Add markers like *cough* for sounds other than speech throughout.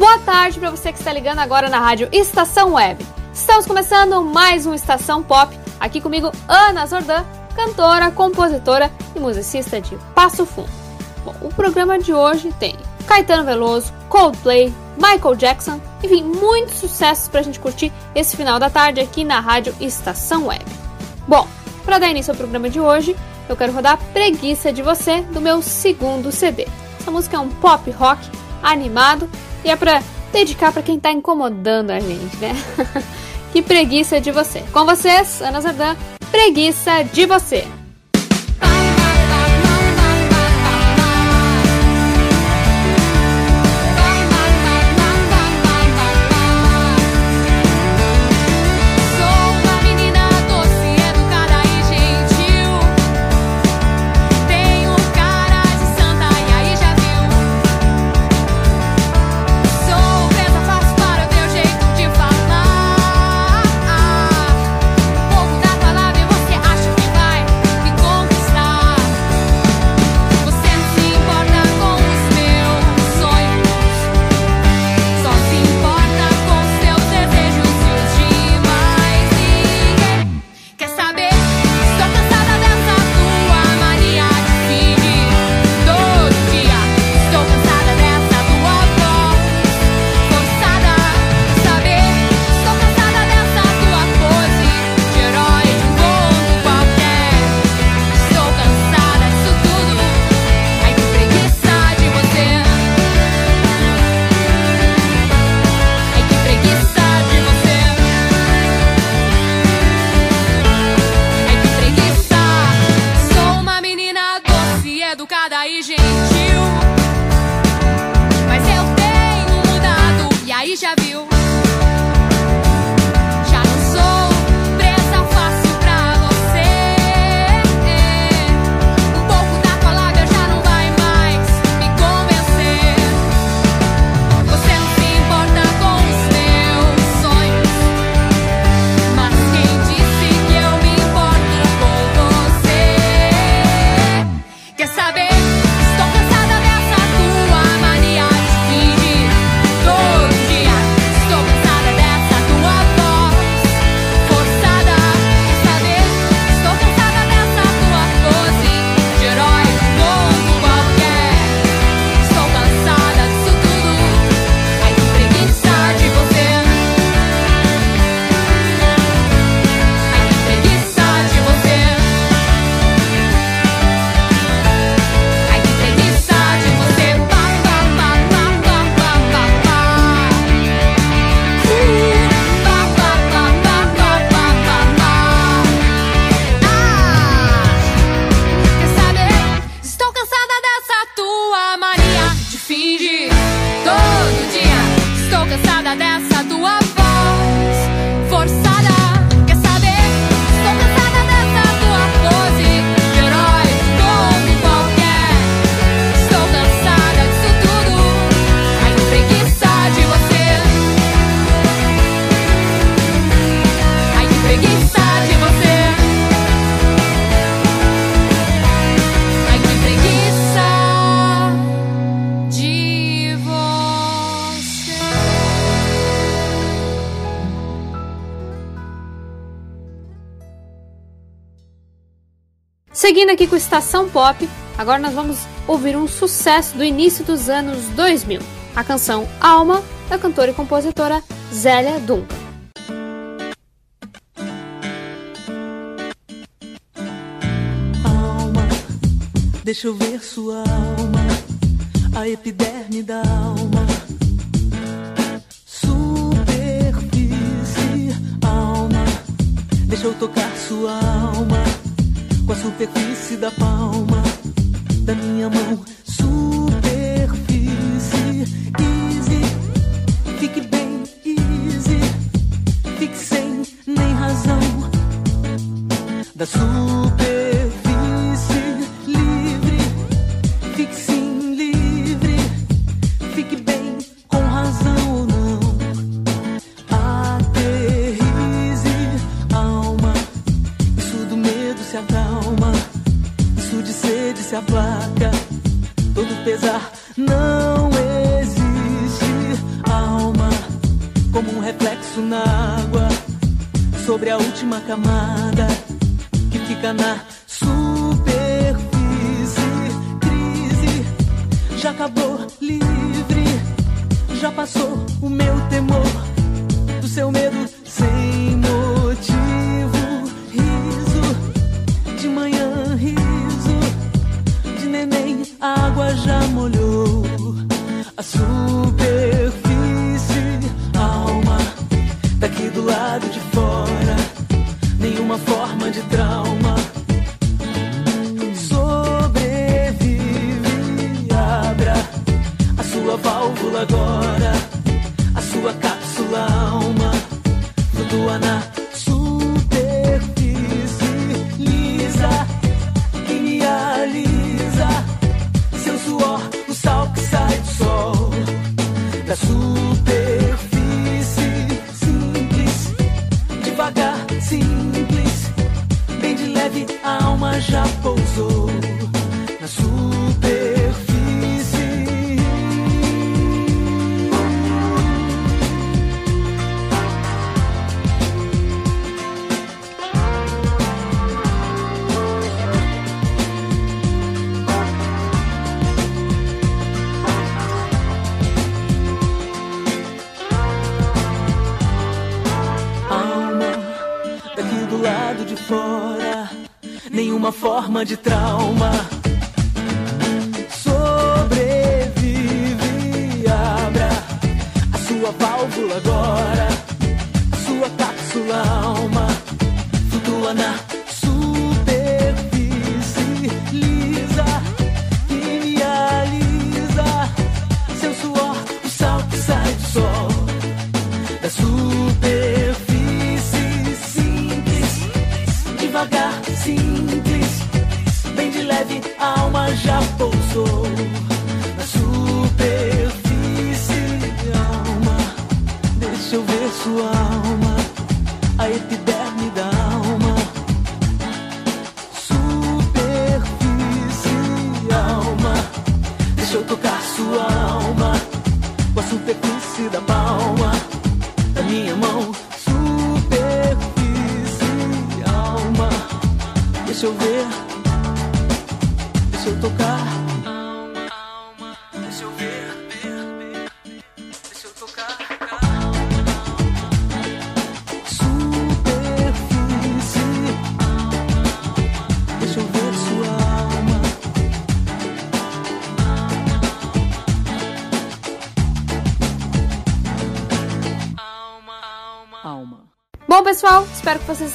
Boa tarde para você que está ligando agora na rádio Estação Web. Estamos começando mais um Estação Pop. Aqui comigo, Ana Zordan, cantora, compositora e musicista de Passo Fundo. Bom, o programa de hoje tem Caetano Veloso, Coldplay, Michael Jackson, enfim, muitos sucessos para a gente curtir esse final da tarde aqui na rádio Estação Web. Bom, para dar início ao programa de hoje, eu quero rodar Preguiça de Você do meu segundo CD. Essa música é um pop rock animado e é pra dedicar para quem tá incomodando a gente, né? *laughs* que preguiça de você. Com vocês, Ana Zardan, preguiça de você. cansada dessa Seguindo aqui com Estação Pop, agora nós vamos ouvir um sucesso do início dos anos 2000, a canção Alma, da cantora e compositora Zélia Duncan. Alma, deixa eu ver sua alma, a epiderme da alma. Superfície, alma, deixa eu tocar sua alma com a superfície da palma da minha mão. Superfície easy, fique bem easy, fique sem nem razão da sua. Na superfície. Crise já acabou livre, já passou o meu temor do seu medo sem motivo. Riso de manhã, riso de neném, a água já molhou a superfície. Alma daqui do lado de fora, nenhuma forma de trauma.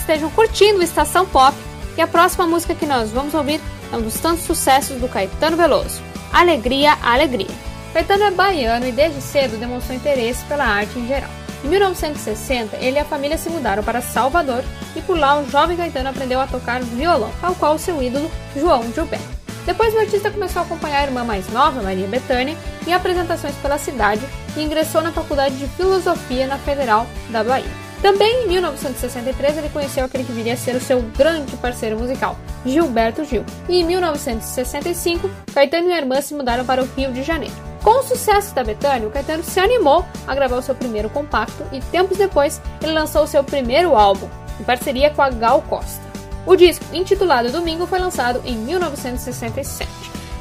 Estejam curtindo Estação Pop. E a próxima música que nós vamos ouvir é um dos tantos sucessos do Caetano Veloso: Alegria, Alegria. Caetano é baiano e desde cedo demonstrou interesse pela arte em geral. Em 1960, ele e a família se mudaram para Salvador e por lá o jovem Caetano aprendeu a tocar violão, tal qual seu ídolo João Gilberto. Depois o artista começou a acompanhar a irmã mais nova, Maria Bethânia, em apresentações pela cidade e ingressou na Faculdade de Filosofia na Federal da Bahia. Também em 1963 ele conheceu aquele que viria a ser o seu grande parceiro musical, Gilberto Gil. E em 1965, Caetano e a irmã se mudaram para o Rio de Janeiro. Com o sucesso da Bethânia, o Caetano se animou a gravar o seu primeiro compacto e tempos depois ele lançou o seu primeiro álbum, em parceria com a Gal Costa. O disco, intitulado Domingo, foi lançado em 1967.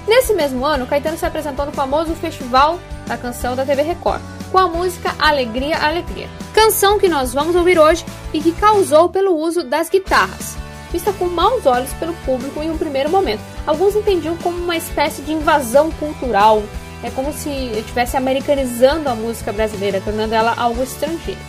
Nesse mesmo ano, Caetano se apresentou no famoso Festival da Canção da TV Record, com a música Alegria, Alegria. Canção que nós vamos ouvir hoje e que causou pelo uso das guitarras, vista com maus olhos pelo público em um primeiro momento. Alguns entendiam como uma espécie de invasão cultural, é como se estivesse americanizando a música brasileira, tornando ela algo estrangeiro.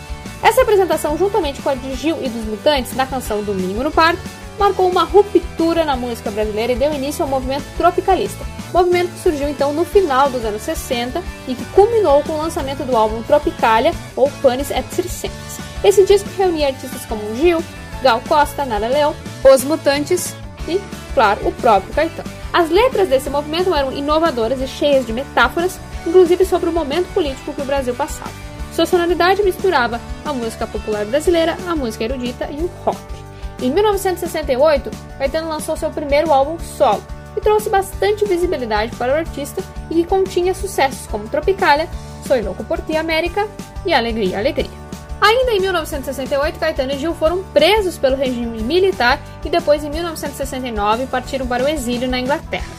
Essa apresentação, juntamente com a de Gil e dos Mutantes na canção Domingo no Parque, marcou uma ruptura na música brasileira e deu início ao movimento tropicalista. Movimento que surgiu então no final dos anos 60 e que culminou com o lançamento do álbum Tropicalia ou Panis et Circenses. Esse disco reunia artistas como Gil, Gal Costa, Nara Leão, Os Mutantes e, claro, o próprio Caetano. As letras desse movimento eram inovadoras e cheias de metáforas, inclusive sobre o momento político que o Brasil passava. Sua sonoridade misturava a música popular brasileira, a música erudita e o rock. Em 1968, Caetano lançou seu primeiro álbum solo, e trouxe bastante visibilidade para o artista e que continha sucessos como Tropicália, Soy Louco por Ti América e Alegria, Alegria. Ainda em 1968, Caetano e Gil foram presos pelo regime militar e depois, em 1969, partiram para o exílio na Inglaterra.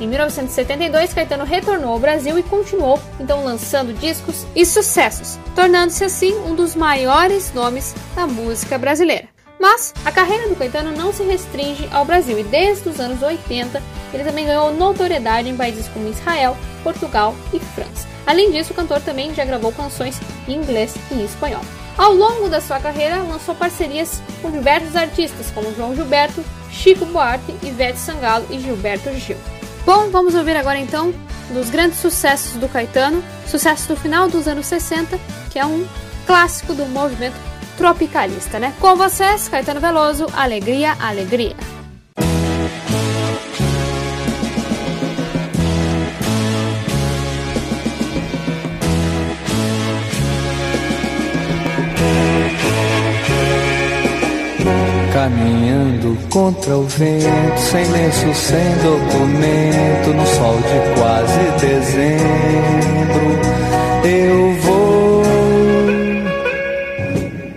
Em 1972, Caetano retornou ao Brasil e continuou então lançando discos e sucessos, tornando-se assim um dos maiores nomes da música brasileira. Mas a carreira do Caetano não se restringe ao Brasil e desde os anos 80 ele também ganhou notoriedade em países como Israel, Portugal e França. Além disso, o cantor também já gravou canções em inglês e espanhol. Ao longo da sua carreira, lançou parcerias com diversos artistas como João Gilberto, Chico Buarque, Ivete Sangalo e Gilberto Gil. Bom, vamos ouvir agora então dos grandes sucessos do Caetano, sucesso do final dos anos 60, que é um clássico do movimento tropicalista, né? Com vocês, Caetano Veloso, Alegria, Alegria. Caminhando contra o vento, sem lenço, sem documento, no sol de quase dezembro,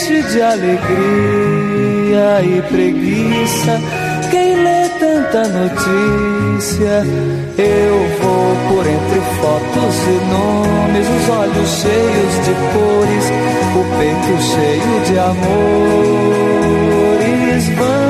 enche de alegria e preguiça. Quem lê tanta notícia, eu vou por entre fotos e nomes, os olhos cheios de cores, o peito cheio de amores. Vamos,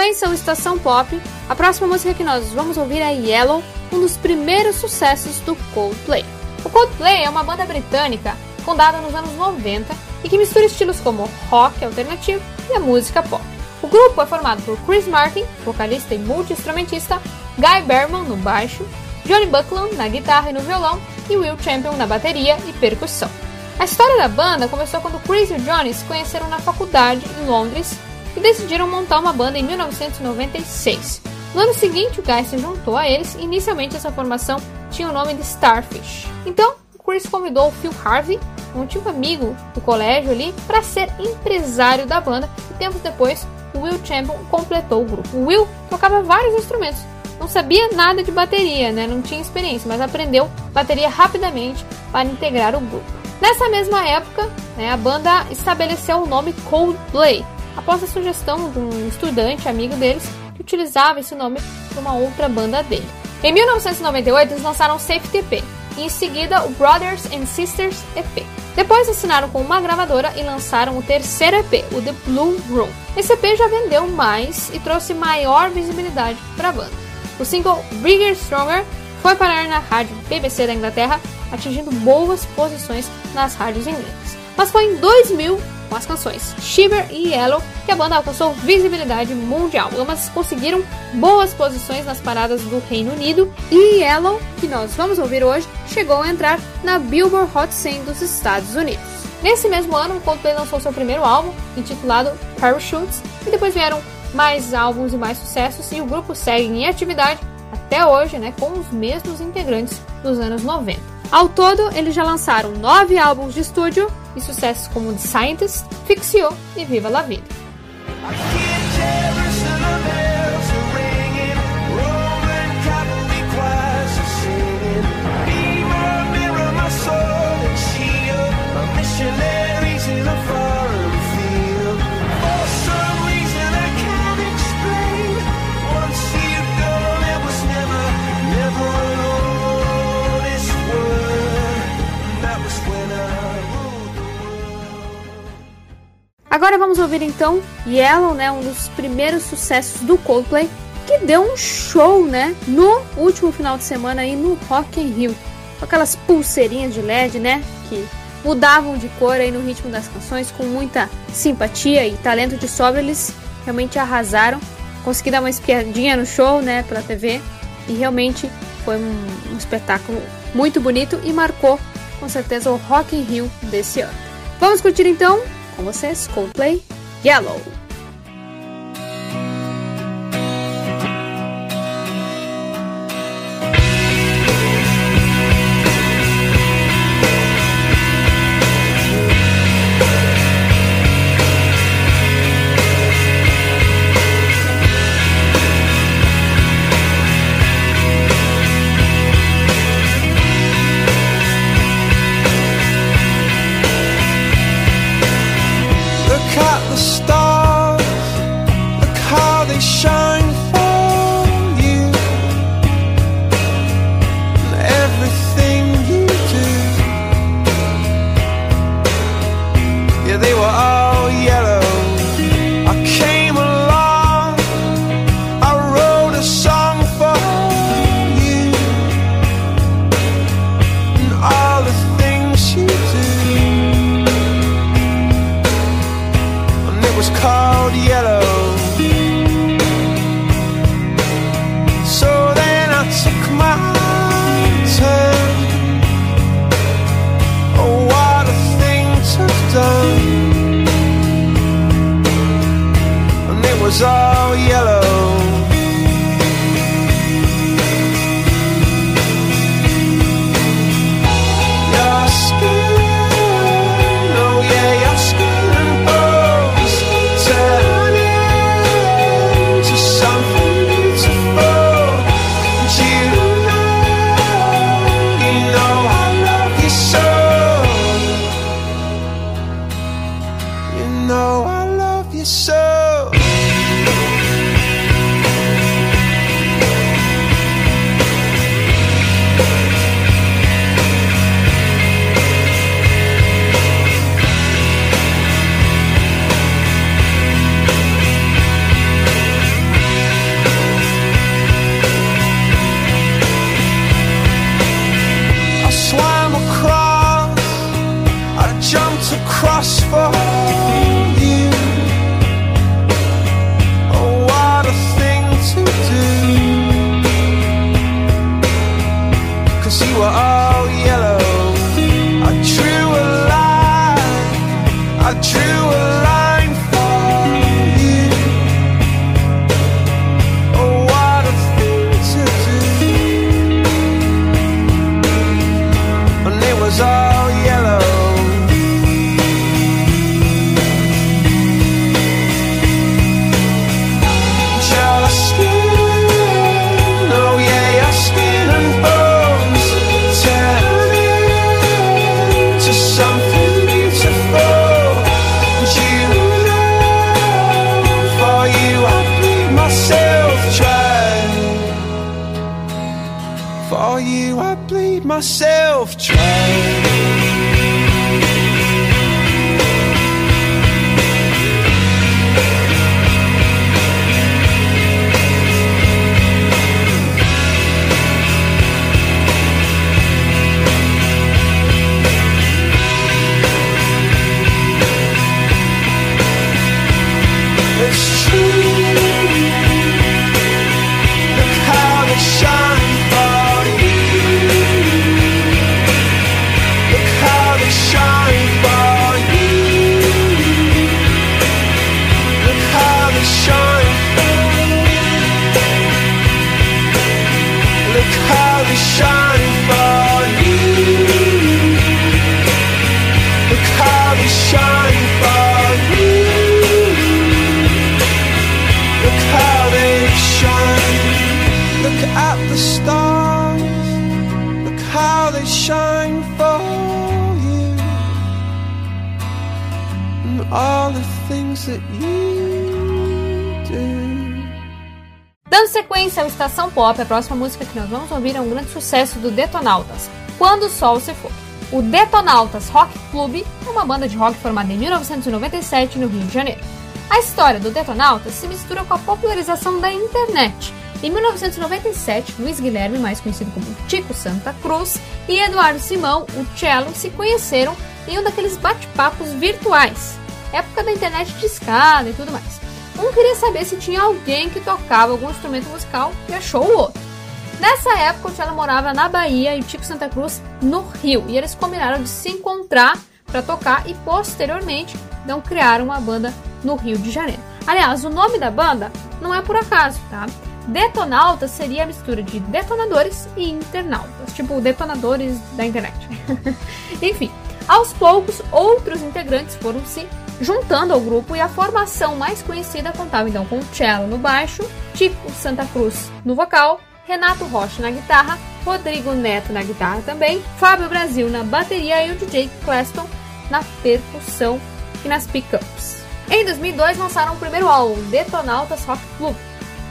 Sequência ao Estação Pop, a próxima música que nós vamos ouvir é Yellow, um dos primeiros sucessos do Coldplay. O Coldplay é uma banda britânica fundada nos anos 90 e que mistura estilos como rock alternativo e a música pop. O grupo é formado por Chris Martin, vocalista e multi-instrumentista, Guy Berman no baixo, Johnny Buckland na guitarra e no violão e Will Champion na bateria e percussão. A história da banda começou quando Chris e o Johnny se conheceram na faculdade em Londres e decidiram montar uma banda em 1996. No ano seguinte, o Guy se juntou a eles e inicialmente essa formação tinha o nome de Starfish. Então, o Chris convidou o Phil Harvey, um antigo amigo do colégio ali, para ser empresário da banda e tempos depois o Will Champion completou o grupo. O Will tocava vários instrumentos, não sabia nada de bateria, né? não tinha experiência, mas aprendeu bateria rapidamente para integrar o grupo. Nessa mesma época, né, a banda estabeleceu o nome Coldplay, após a sugestão de um estudante amigo deles que utilizava esse nome para uma outra banda dele. Em 1998, eles lançaram Safety EP e em seguida o Brothers and Sisters EP. Depois assinaram com uma gravadora e lançaram o terceiro EP, o The Blue Room. Esse EP já vendeu mais e trouxe maior visibilidade para a banda. O single Bigger Stronger foi parar na rádio BBC da Inglaterra, atingindo boas posições nas rádios inglesas. Mas foi em 2000, com as canções Shiver e Yellow, que a banda alcançou visibilidade mundial. Ambas conseguiram boas posições nas paradas do Reino Unido e Yellow, que nós vamos ouvir hoje, chegou a entrar na Billboard Hot 100 dos Estados Unidos. Nesse mesmo ano, o Coldplay lançou seu primeiro álbum, intitulado Parachutes, e depois vieram mais álbuns e mais sucessos, e o grupo segue em atividade até hoje, né, com os mesmos integrantes dos anos 90. Ao todo, eles já lançaram nove álbuns de estúdio e sucessos como The Scientist, Fix You e Viva la Vida. Agora vamos ouvir então Yellow, né, um dos primeiros sucessos do Coldplay, que deu um show, né, no último final de semana aí no Rock in Rio, com aquelas pulseirinhas de LED, né, que mudavam de cor aí no ritmo das canções com muita simpatia e talento de sobra, eles realmente arrasaram. Consegui dar uma espiadinha no show, né, pela TV, e realmente foi um, um espetáculo muito bonito e marcou com certeza o Rock in Rio desse ano. Vamos curtir então com vocês, Coldplay, Yellow. Pop, a próxima música que nós vamos ouvir é um grande sucesso do Detonautas, Quando o Sol Se For. O Detonautas Rock Club é uma banda de rock formada em 1997 no Rio de Janeiro. A história do Detonautas se mistura com a popularização da internet. Em 1997, Luiz Guilherme, mais conhecido como Tico Santa Cruz, e Eduardo Simão, o cello, se conheceram em um daqueles bate-papos virtuais, época da internet de escada e tudo mais. Um queria saber se tinha alguém que tocava algum instrumento musical e achou o outro. Nessa época, o cello morava na Bahia e o Tico Santa Cruz no Rio, e eles combinaram de se encontrar para tocar e posteriormente não criaram uma banda no Rio de Janeiro. Aliás, o nome da banda não é por acaso, tá? Detonautas seria a mistura de detonadores e internautas, tipo detonadores da internet. *laughs* Enfim, aos poucos, outros integrantes foram se juntando ao grupo e a formação mais conhecida contava então com Cello no baixo, Tico Santa Cruz no vocal, Renato Rocha na guitarra, Rodrigo Neto na guitarra também, Fábio Brasil na bateria e o DJ Cleston na percussão e nas pickups. Em 2002 lançaram o primeiro álbum, Detonautas Rock Club,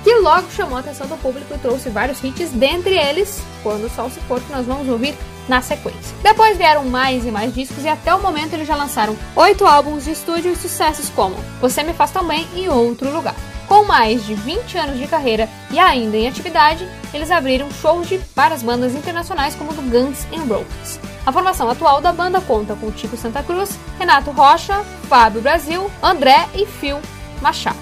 que logo chamou a atenção do público e trouxe vários hits, dentre eles Quando o Sol Se For, que nós vamos ouvir na sequência. Depois vieram mais e mais discos e até o momento eles já lançaram oito álbuns de estúdio e sucessos como Você Me Faz Tão Bem e Outro Lugar. Com mais de 20 anos de carreira e ainda em atividade, eles abriram shows de várias bandas internacionais como do Guns N' Roses. A formação atual da banda conta com Tico Santa Cruz, Renato Rocha, Fábio Brasil, André e Phil Machado.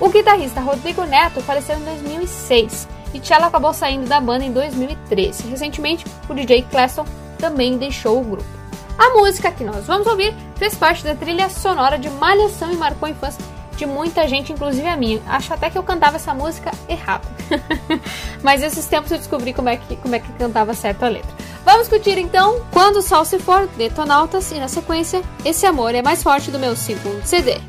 O guitarrista Rodrigo Neto faleceu em 2006 e Cello acabou saindo da banda em 2013. Recentemente, o DJ Cleston também deixou o grupo. A música que nós vamos ouvir fez parte da trilha sonora de Malhação e marcou a infância de muita gente, inclusive a minha. Acho até que eu cantava essa música errado. *laughs* Mas esses tempos eu descobri como é que, como é que cantava certo a letra. Vamos curtir então Quando o Sol Se For, Detonautas, e na sequência, Esse Amor é Mais Forte do meu segundo CD.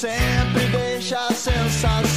Sempre deixa a sensação.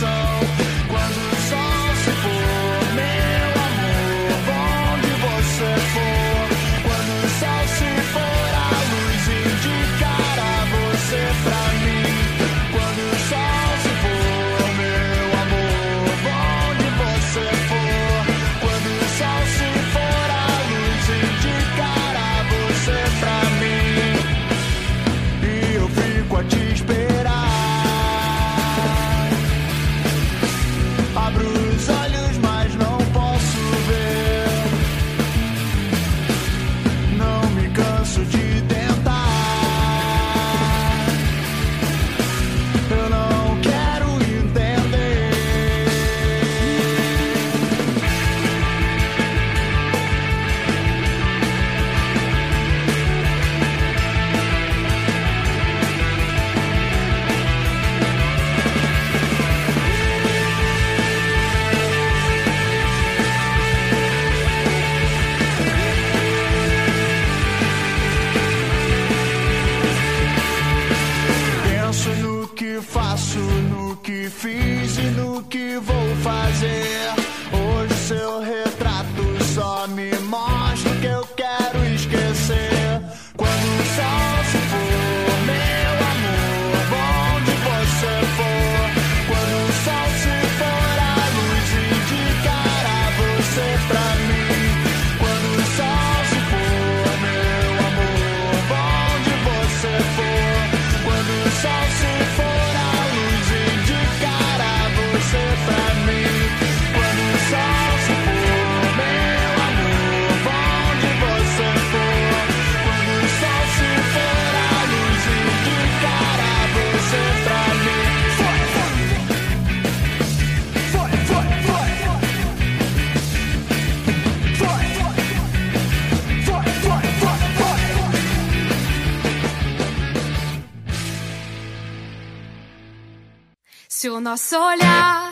Nosso olhar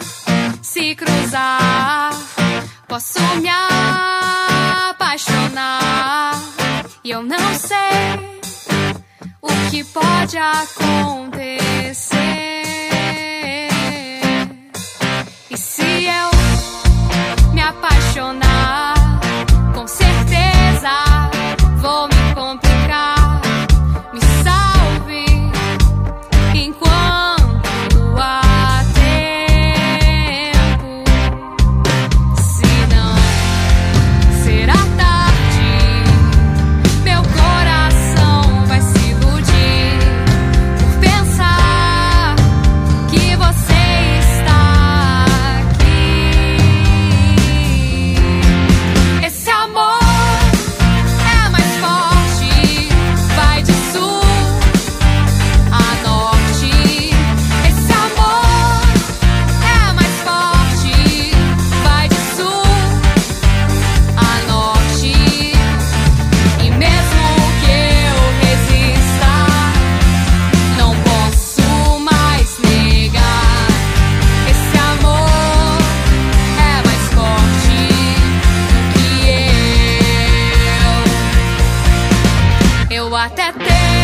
se cruzar, posso me apaixonar. E eu não sei o que pode acontecer. E se eu me apaixonar, até tento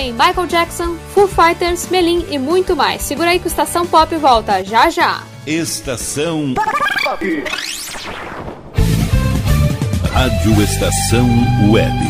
tem Michael Jackson, Foo Fighters, Melim e muito mais. Segura aí que o Estação Pop volta já já. Estação Rádio Estação Web.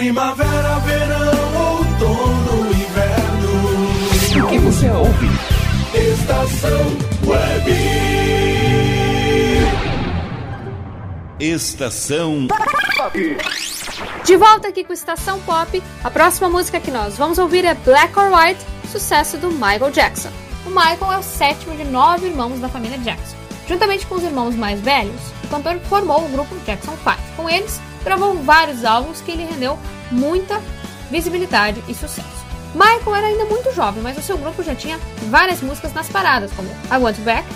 Primavera, verão, outono, inverno. O que você ouve? Estação Web. Estação De volta aqui com Estação Pop, a próxima música que nós vamos ouvir é Black or White, sucesso do Michael Jackson. O Michael é o sétimo de nove irmãos da família Jackson. Juntamente com os irmãos mais velhos, o cantor formou o grupo Jackson 5. Com eles, gravou vários álbuns que lhe rendeu muita visibilidade e sucesso. Michael era ainda muito jovem, mas o seu grupo já tinha várias músicas nas paradas, como I Want Back,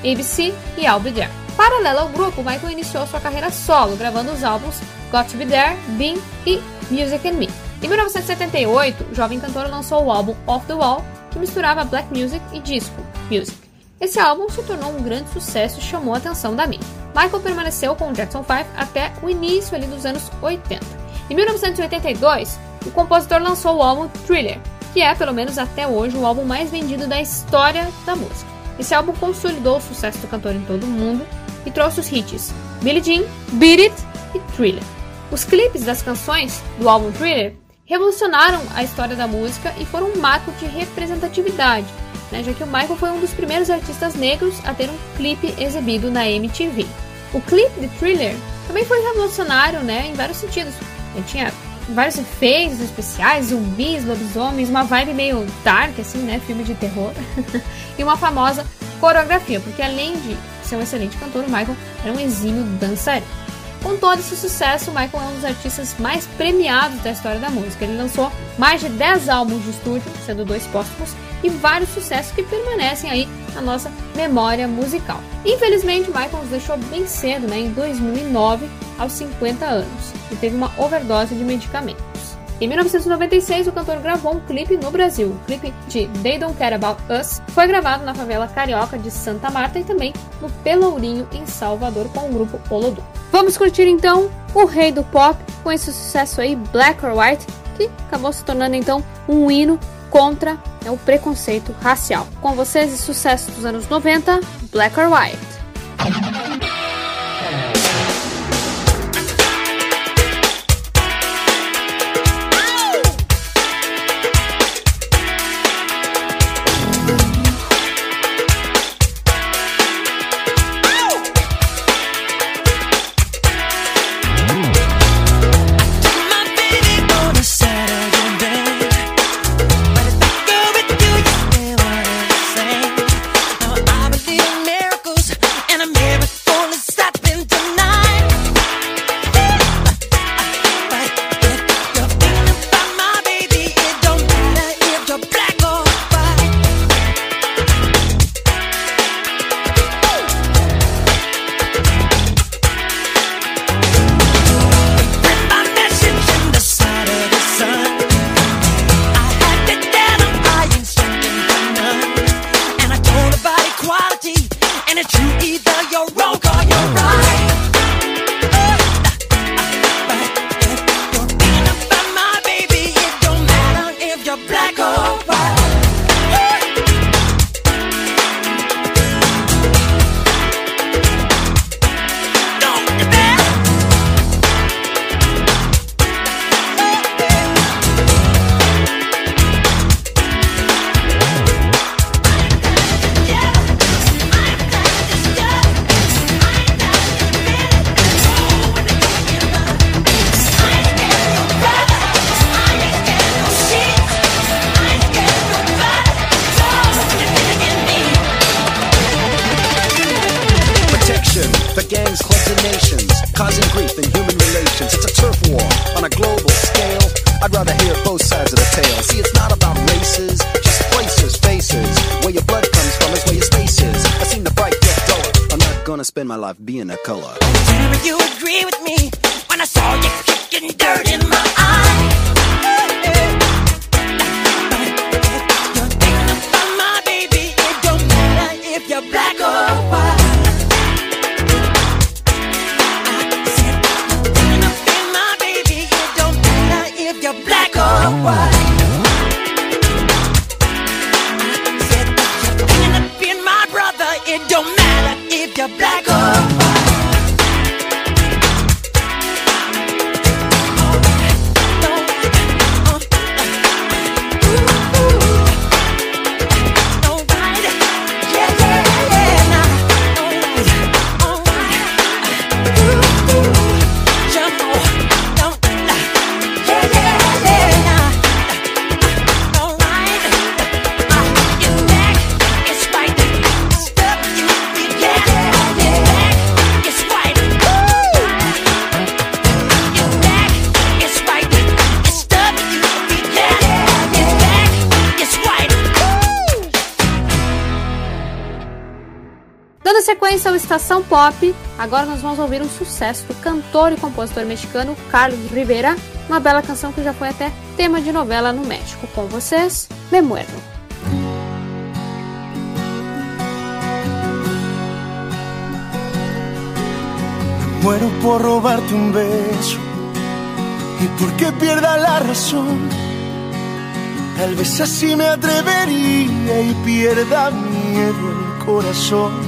ABC e I'll Be There. Paralelo ao grupo, Michael iniciou sua carreira solo, gravando os álbuns Got to Be There, Bean e Music and Me. Em 1978, o jovem cantor lançou o álbum Off the Wall, que misturava black music e disco music. Esse álbum se tornou um grande sucesso e chamou a atenção da mídia. Michael permaneceu com o Jackson 5 até o início ali dos anos 80. Em 1982, o compositor lançou o álbum Thriller, que é, pelo menos até hoje, o álbum mais vendido da história da música. Esse álbum consolidou o sucesso do cantor em todo o mundo e trouxe os hits Billie Jean, Beat It e Thriller. Os clipes das canções do álbum Thriller revolucionaram a história da música e foram um marco de representatividade, né, já que o Michael foi um dos primeiros artistas negros a ter um clipe exibido na MTV. O clipe de Thriller também foi revolucionário né, em vários sentidos. Ele tinha vários efeitos especiais, zumbis, lobisomens, uma vibe meio dark, assim, né? Filme de terror. *laughs* e uma famosa coreografia, porque além de ser um excelente cantor, o Michael era um exímio dançarino. Com todo esse sucesso, Michael é um dos artistas mais premiados da história da música. Ele lançou mais de 10 álbuns de estúdio, sendo dois póstumos, e vários sucessos que permanecem aí na nossa memória musical. Infelizmente, Michael nos deixou bem cedo, né, em 2009, aos 50 anos, e teve uma overdose de medicamentos. Em 1996, o cantor gravou um clipe no Brasil. O clipe de They Don't Care About Us foi gravado na favela carioca de Santa Marta e também no Pelourinho, em Salvador, com o grupo Olodum. Vamos curtir então o rei do pop com esse sucesso aí, Black or White, que acabou se tornando então um hino contra né, o preconceito racial. Com vocês, sucesso dos anos 90, Black or White. your back. Estação Pop, agora nós vamos ouvir um sucesso do cantor e compositor mexicano Carlos Rivera, uma bela canção que já foi até tema de novela no México. Com vocês, Me Muero. Muero por robarte un beso y porque pierda la razón. Tal vez así me atrevería y pierda miedo el corazón.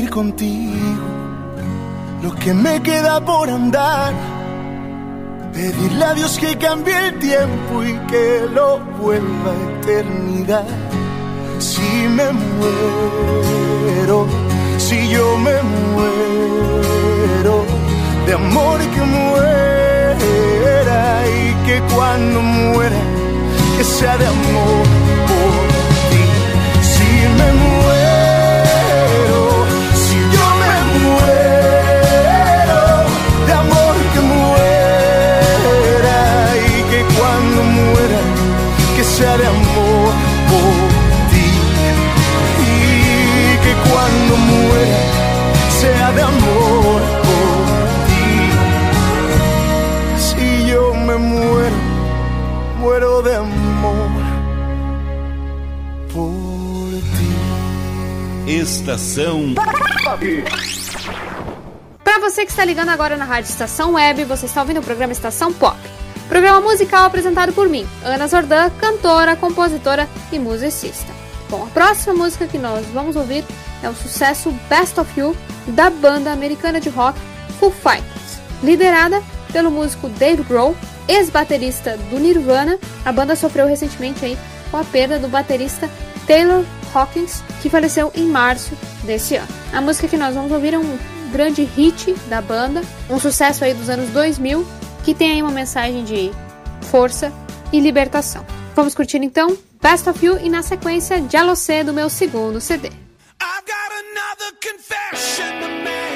contigo, lo que me queda por andar. Pedirle a Dios que cambie el tiempo y que lo vuelva a eternidad. Si me muero, si yo me muero, de amor que muera y que cuando muera, que sea de amor por ti. Si me muero, de amor por ti. Y que cuando muera, sea de amor por ti. Si yo me muero, muero de amor por ti. Estação Para você que está ligando agora na Rádio Estação Web, você está ouvindo o programa Estação Pop. Programa musical apresentado por mim, Ana Zordan, cantora, compositora e musicista. Bom, a próxima música que nós vamos ouvir é o sucesso Best of You da banda americana de rock Foo Fighters, liderada pelo músico Dave Grohl, ex-baterista do Nirvana. A banda sofreu recentemente aí com a perda do baterista Taylor Hawkins, que faleceu em março desse ano. A música que nós vamos ouvir é um grande hit da banda, um sucesso aí dos anos 2000 que tem aí uma mensagem de força e libertação. Vamos curtir então Best of You e na sequência Jalocê do meu segundo CD. I've got another confession to make.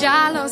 ya lo.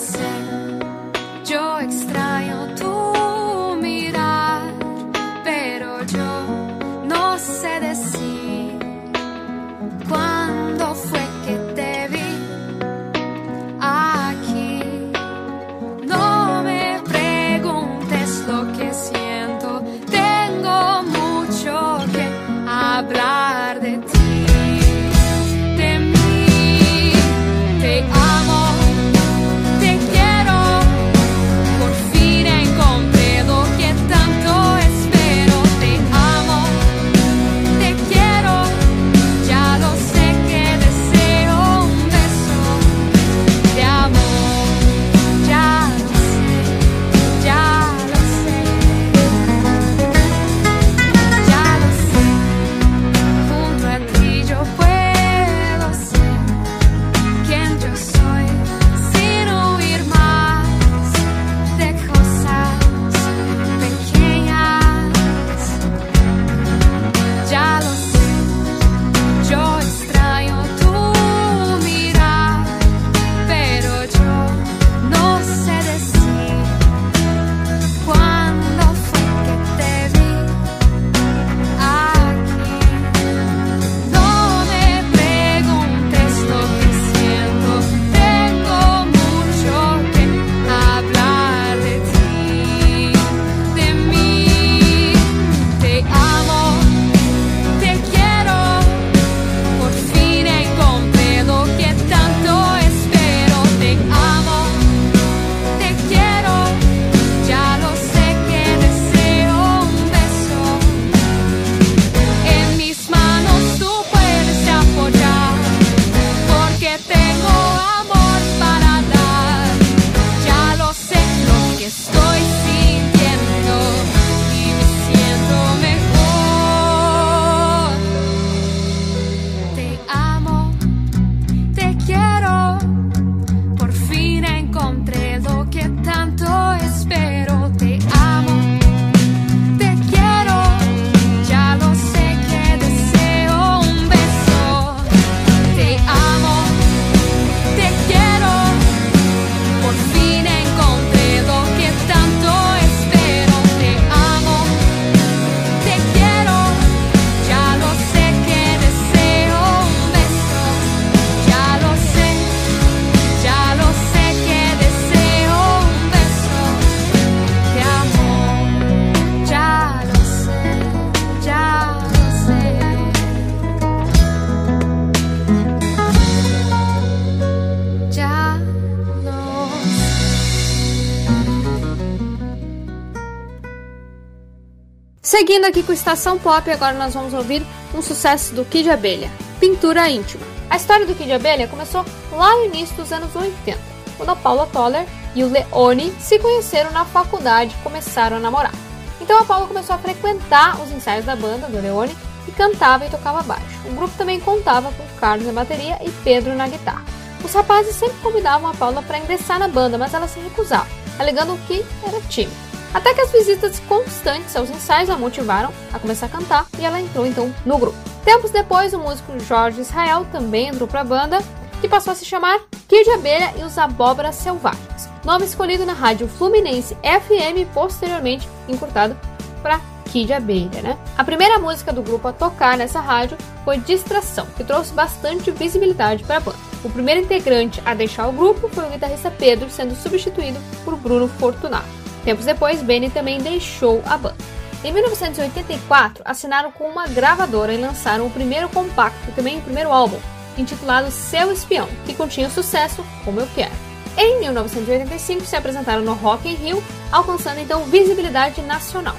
Seguindo aqui com Estação Pop, agora nós vamos ouvir um sucesso do Kid Abelha, Pintura Íntima. A história do Kid Abelha começou lá no início dos anos 80, quando a Paula Toller e o Leone se conheceram na faculdade e começaram a namorar. Então a Paula começou a frequentar os ensaios da banda do Leone e cantava e tocava baixo. O grupo também contava com Carlos na bateria e Pedro na guitarra. Os rapazes sempre convidavam a Paula para ingressar na banda, mas ela se recusava, alegando que era tímida. Até que as visitas constantes aos ensaios a motivaram a começar a cantar e ela entrou então no grupo. Tempos depois, o músico Jorge Israel também entrou para a banda, que passou a se chamar Kid Abelha e os Abóboras Selvagens, nome escolhido na rádio Fluminense FM posteriormente encurtado para Kid Abelha, né? A primeira música do grupo a tocar nessa rádio foi Distração, que trouxe bastante visibilidade para a banda. O primeiro integrante a deixar o grupo foi o guitarrista Pedro, sendo substituído por Bruno Fortunato. Tempos depois, Benny também deixou a banda. Em 1984, assinaram com uma gravadora e lançaram o primeiro compacto também o primeiro álbum, intitulado Seu Espião, que continha o sucesso Como Eu Quero. Em 1985, se apresentaram no Rock in Rio, alcançando então visibilidade nacional.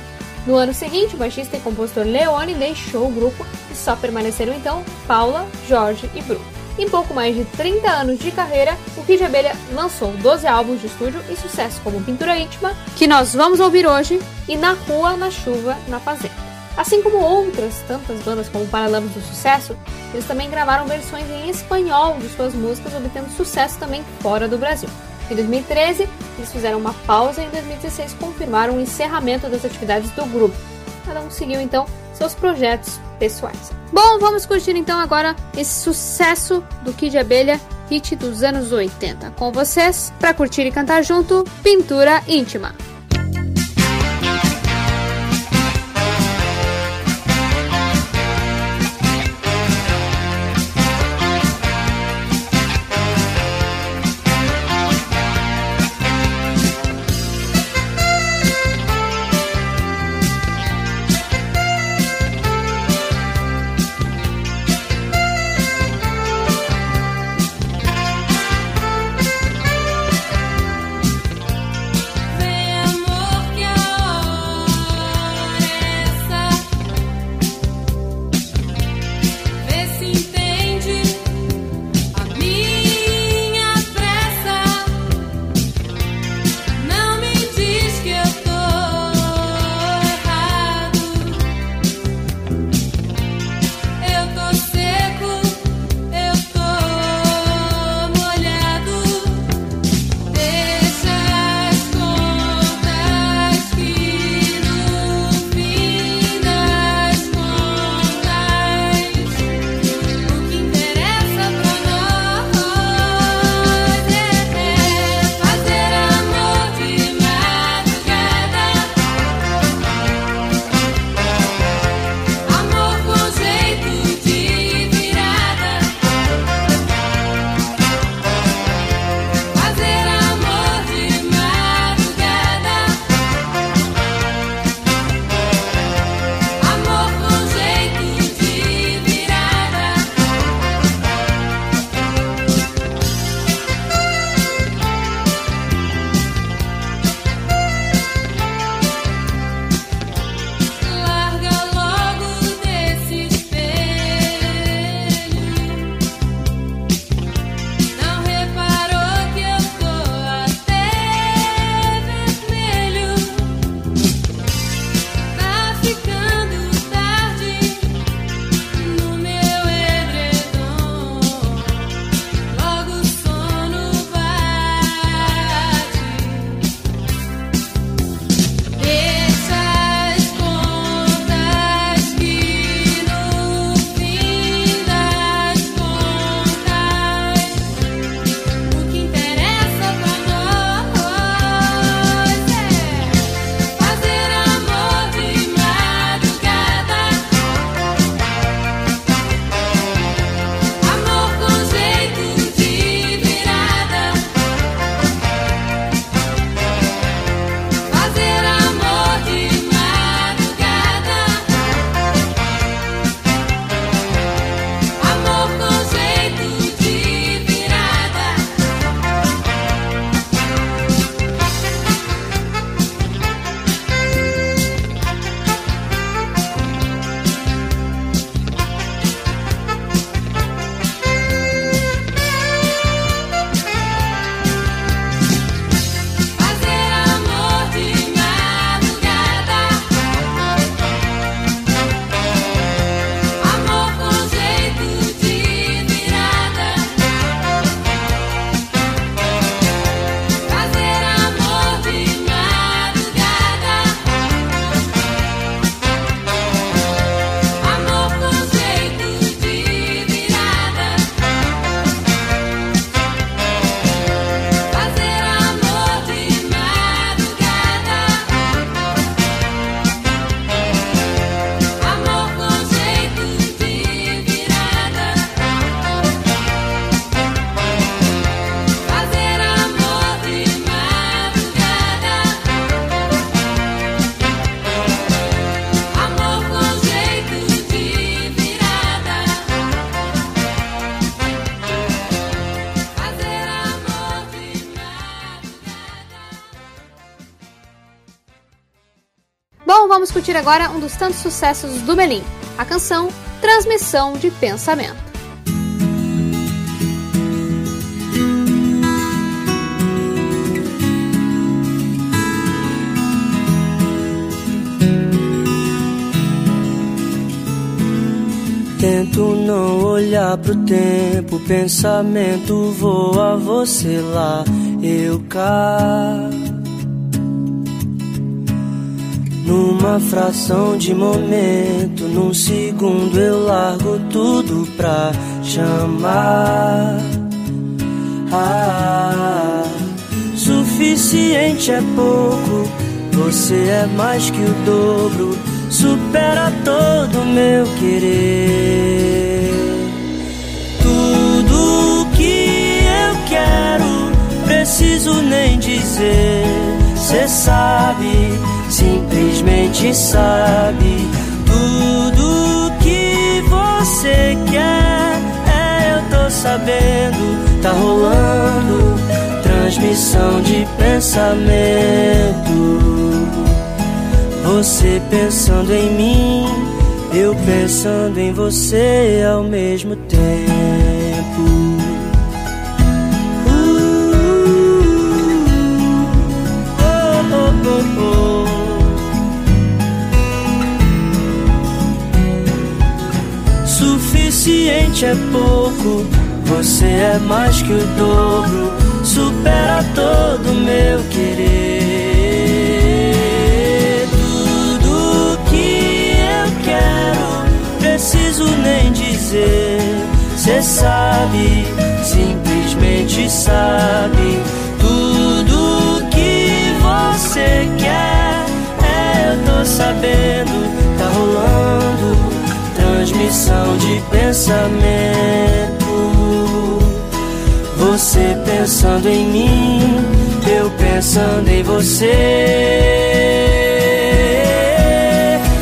No ano seguinte, o baixista e compositor Leone deixou o grupo e só permaneceram então Paula, Jorge e Bruno. Em pouco mais de 30 anos de carreira, o Kid Abelha lançou 12 álbuns de estúdio e sucesso como Pintura Íntima, que nós vamos ouvir hoje, e Na Rua, na Chuva, na Fazenda. Assim como outras tantas bandas como Paralamas do Sucesso, eles também gravaram versões em espanhol de suas músicas, obtendo sucesso também fora do Brasil. Em 2013, eles fizeram uma pausa e em 2016 confirmaram o encerramento das atividades do grupo. Cada um seguiu então seus projetos pessoais. Bom, vamos curtir então agora esse sucesso do Kid Abelha, hit dos anos 80. Com vocês, para curtir e cantar junto, Pintura Íntima. Curtir agora um dos tantos sucessos do Melim, a canção Transmissão de Pensamento. Tento não olhar pro tempo, pensamento voa, você lá, eu cá. Numa fração de momento, num segundo eu largo tudo pra chamar. Ah, suficiente é pouco, você é mais que o dobro, supera todo meu querer. Tudo que eu quero, preciso nem dizer, cê sabe simplesmente sabe tudo que você quer. É, eu tô sabendo, tá rolando transmissão de pensamento. Você pensando em mim, eu pensando em você ao mesmo tempo. Suficiente é pouco, você é mais que o dobro, supera todo meu querer. Tudo que eu quero, preciso nem dizer, cê sabe, simplesmente sabe. Pensando em mim, eu pensando em você.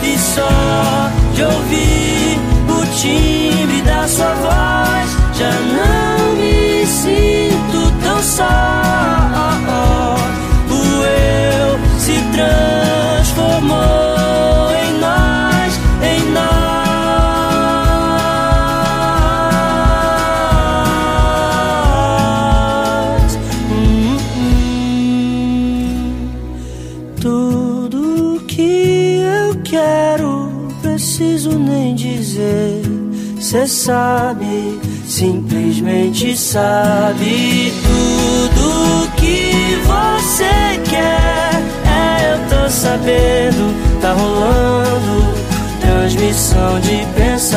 E só de ouvir o timbre da sua voz, já não me sinto tão só. O eu se transformou. Cê sabe, simplesmente sabe tudo que você quer. É, eu tô sabendo, tá rolando transmissão de pensamento.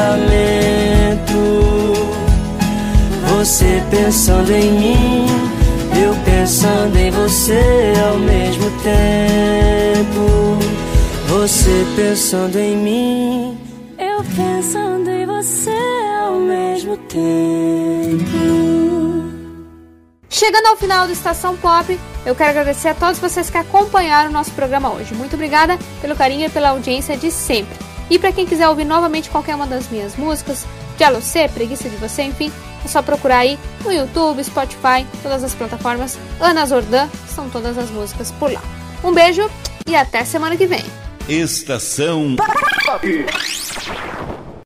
Você pensando em mim, eu pensando em você ao mesmo tempo. Você pensando em mim, Chegando ao final do Estação Pop, eu quero agradecer a todos vocês que acompanharam o nosso programa hoje. Muito obrigada pelo carinho e pela audiência de sempre. E para quem quiser ouvir novamente qualquer uma das minhas músicas, de Alocê, Preguiça de Você, enfim, é só procurar aí no YouTube, Spotify, todas as plataformas. Ana Zordan, são todas as músicas por lá. Um beijo e até semana que vem. Estação Pop.